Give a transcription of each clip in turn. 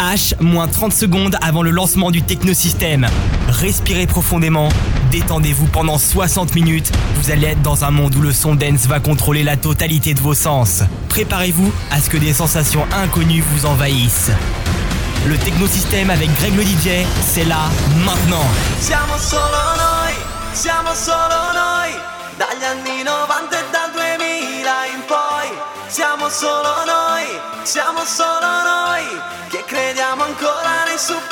H, moins 30 secondes avant le lancement du technosystème. Respirez profondément, détendez-vous pendant 60 minutes. Vous allez être dans un monde où le son dance va contrôler la totalité de vos sens. Préparez-vous à ce que des sensations inconnues vous envahissent. Le technosystème avec Greg le DJ, c'est là, maintenant. Siamo solo noi, siamo solo noi, dagli anni 90 e dal 2000 in poi. Siamo solo noi, siamo solo noi, che crediamo ancora nei supereroi.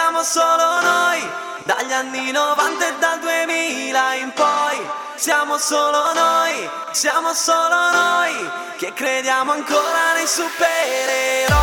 siamo solo noi, dagli anni 90 e dal 2000 in poi. Siamo solo noi, siamo solo noi, che crediamo ancora nei supereroi.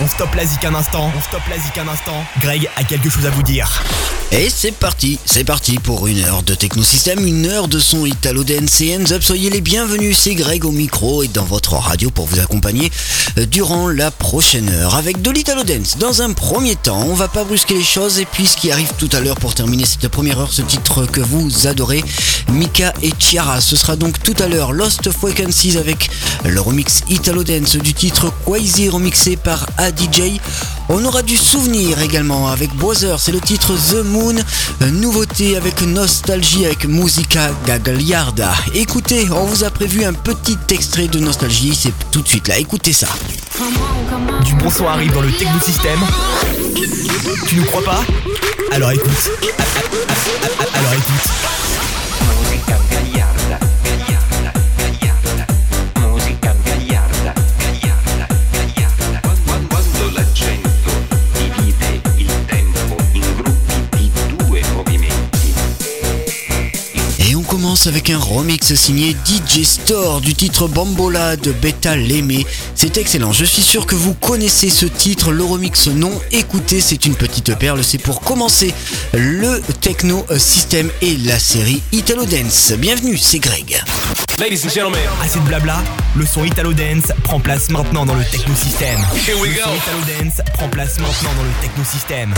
On stop la zik un instant, on stoppe la zik un instant. Greg a quelque chose à vous dire. Et c'est parti, c'est parti pour une heure de technosystème, une heure de son Italo Dance et Hands Up. Soyez les bienvenus, c'est Greg au micro et dans votre radio pour vous accompagner euh, durant la prochaine heure avec de l'Italo Dance. Dans un premier temps, on va pas brusquer les choses et puis ce qui arrive tout à l'heure pour terminer cette première heure, ce titre que vous adorez, Mika et Chiara. Ce sera donc tout à l'heure Lost Frequencies avec le remix Italo Dance du titre Quasi remixé par ADJ. On aura du souvenir également avec Bowser, c'est le titre The Moon, nouveauté avec Nostalgie avec Musica Gagliarda. Écoutez, on vous a prévu un petit extrait de Nostalgie, c'est tout de suite là, écoutez ça. Du bon son arrive dans le Techno System. Tu ne crois pas? Alors écoute. Alors écoute. Avec un remix signé DJ Store du titre Bambola de Beta Lemé. C'est excellent, je suis sûr que vous connaissez ce titre, le remix non, écoutez, c'est une petite perle, c'est pour commencer le techno système et la série Italo Dance. Bienvenue, c'est Greg. Ladies and gentlemen, assez de blabla, le son Italo Dance prend place maintenant dans le techno système. Here we go. Le son Italo Dance prend place maintenant dans le techno système.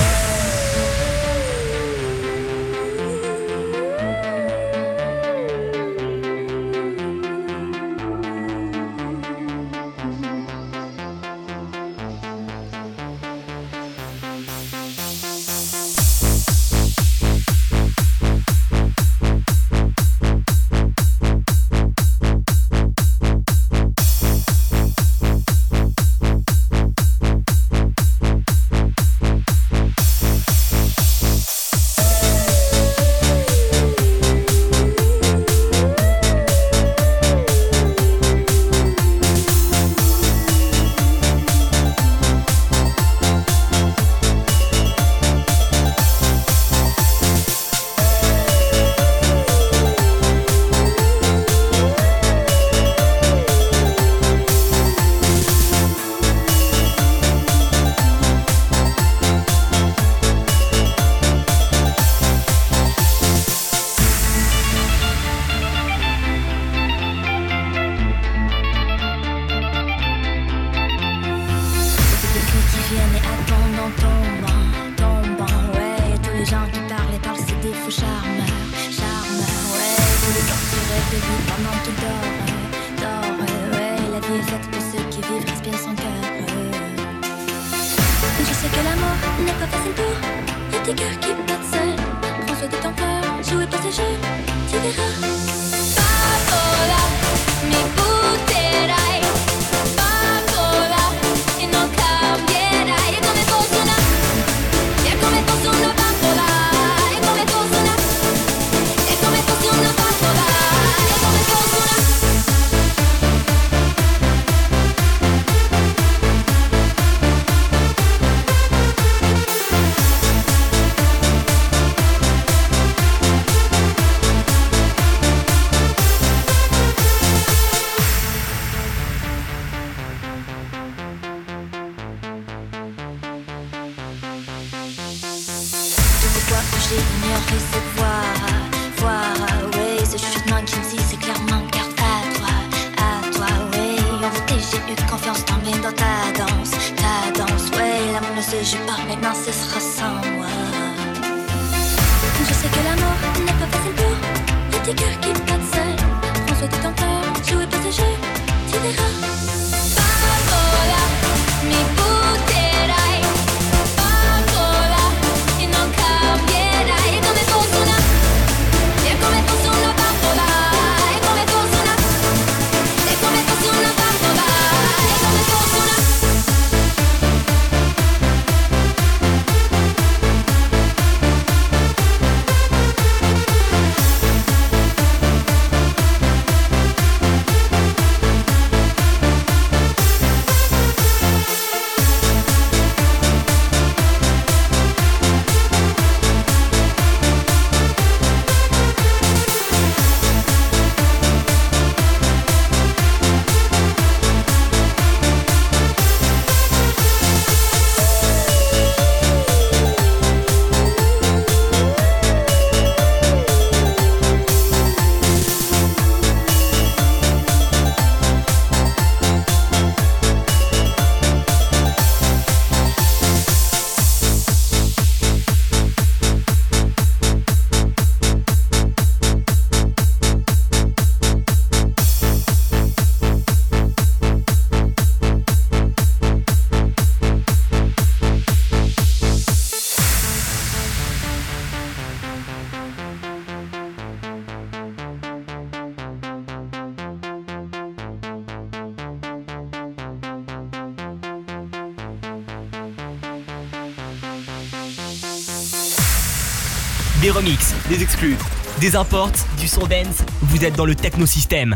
Des exclus, des imports, du son dance, vous êtes dans le technosystème.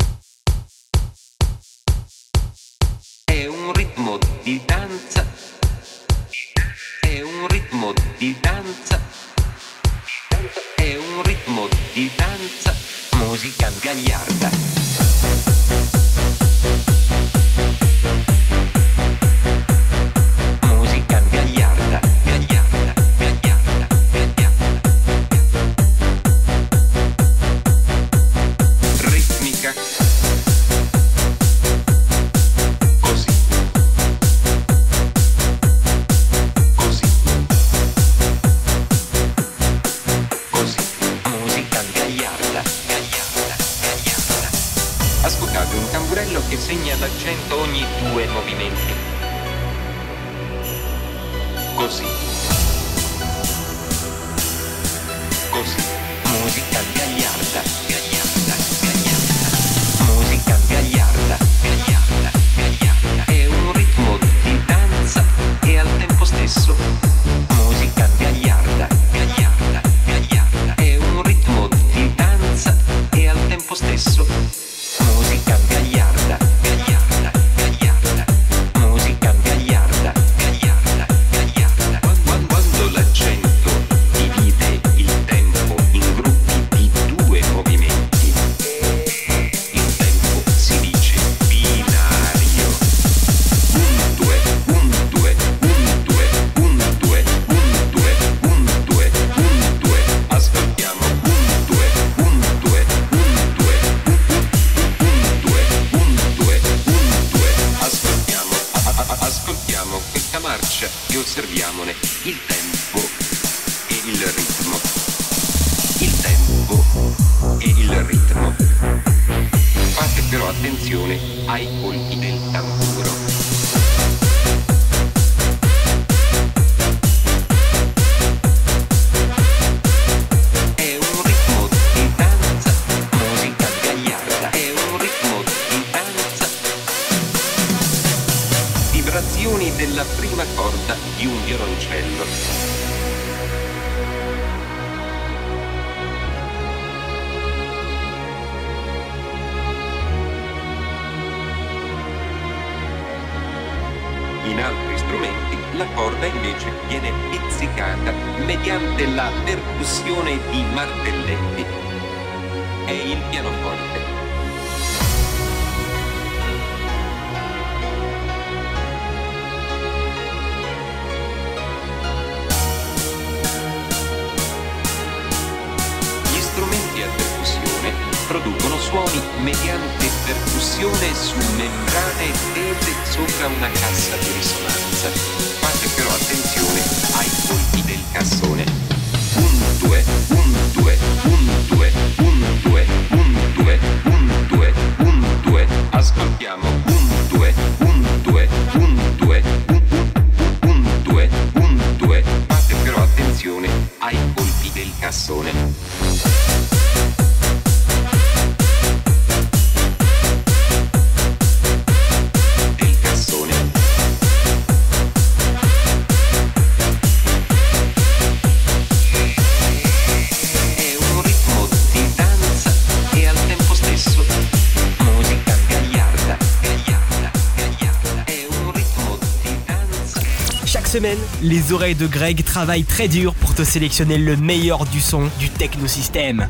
Les oreilles de Greg travaillent très dur pour te sélectionner le meilleur du son du technosystème.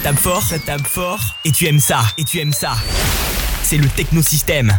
Tape fort, ça tape fort. Et tu aimes ça, et tu aimes ça. C'est le technosystème.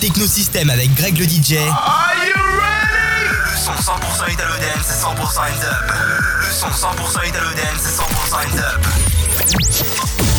Technosystème avec Greg le DJ. Are you ready? Le son 100% Italo Dance c'est 100% Hands Up. Le son 100% Italo Dance c'est 100% Hands Up.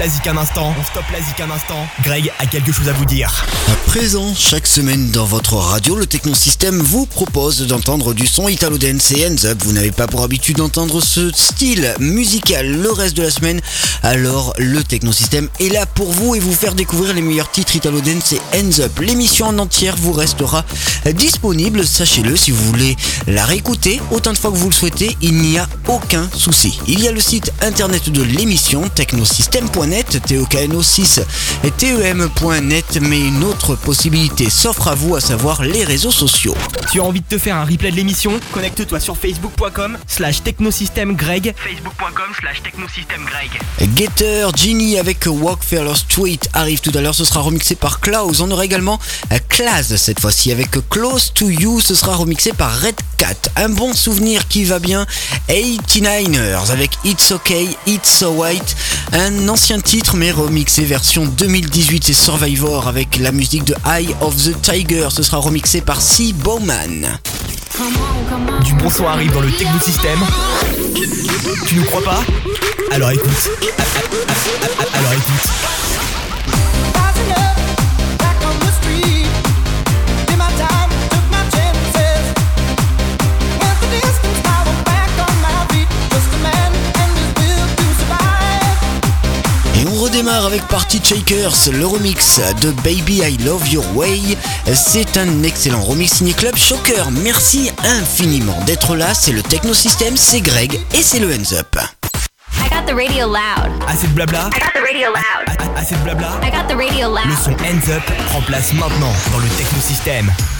Un instant. On stoppe la zik un instant. Greg a quelque chose à vous dire. À présent, chaque semaine dans votre radio, le Technosystème vous propose d'entendre du son Italo Dance et Hands Up. Vous n'avez pas pour habitude d'entendre ce style musical le reste de la semaine, alors le Technosystème est là pour vous et vous faire découvrir les meilleurs titres Italo Dance et Hands Up. L'émission en entière vous restera disponible, sachez-le, si vous voulez la réécouter autant de fois que vous le souhaitez, il n'y a aucun souci. Il y a le site internet de l'émission technosystème.net, TOKNO6 et TEM.net, mais une autre possibilité s'offre à vous, à savoir les réseaux sociaux. Tu as envie de te faire un replay de l'émission? Connecte-toi sur facebook.com slash technosystèmegreg facebook.com slash technosystèmegreg Getter, Genie avec Walk Fairless Street arrive tout à l'heure, ce sera remixé par Klaus. On aura également euh, Claz cette fois-ci avec Close to You, ce sera remixé par Red Cat. Un bon souvenir qui va bien, 89ers avec It's Okay, It's So White, un ancien titre mais remixé version 2018 et Survivor avec la musique de Eye of the Tiger, ce sera remixé par C. Bowman. Du bon son arrive dans le technosystème. Tu ne crois pas? Alors écoute. Alors écoute. Avec Party Shakers, le remix de Baby I Love Your Way. C'est un excellent remix signé Club Shocker. Merci infiniment d'être là. C'est le Technosystème, c'est Greg et c'est le Hands Up. I got the radio loud. Assez de blabla. I got the radio loud. Assez de blabla. I got the radio Le loud. son Hands Up prend place maintenant dans le technosystème. I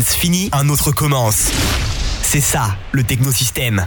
dance fini, un autre commence. C'est ça, le technosystème.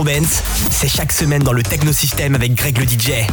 Afro-Benz, c'est chaque semaine dans le Technosystème avec Greg le DJ.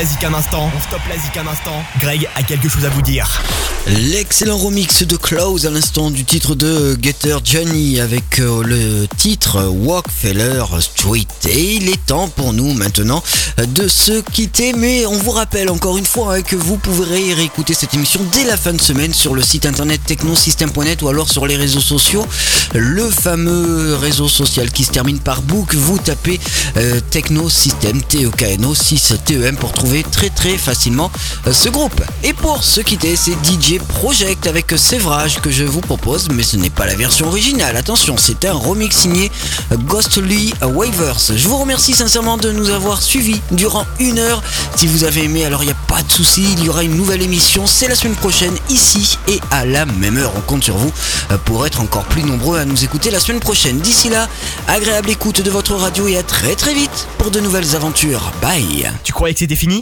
Instant. On la un instant. Greg a quelque chose à vous dire. L'excellent remix de Close à l'instant du titre de Getter Johnny avec euh, le titre Walkfeller Street. Et il est temps pour nous maintenant euh, de se quitter. Mais on vous rappelle encore une fois hein, que vous pourrez réécouter cette émission dès la fin de semaine sur le site internet technosystem.net ou alors sur les réseaux sociaux. Le fameux réseau social qui se termine par book. Vous tapez euh, Technosystem T-E-K-N-O 6 TEM pour trouver très très facilement euh, ce groupe. Et pour se quitter, c'est DJ Project avec Sévrage que je vous propose, mais ce n'est pas la version originale. Attention, c'est un remix signé Ghostly Wavers. Je vous remercie sincèrement de nous avoir suivis durant une heure. Si vous avez aimé, alors il n'y a pas de souci, il y aura une nouvelle émission. C'est la semaine prochaine, ici et à la même heure. On compte sur vous euh, pour être encore plus nombreux à nous écouter la semaine prochaine. D'ici là, agréable écoute de votre radio et à très très vite pour de nouvelles aventures. Bye Tu croyais que c'était fini?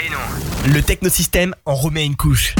Et non. Le technosystème en remet une couche.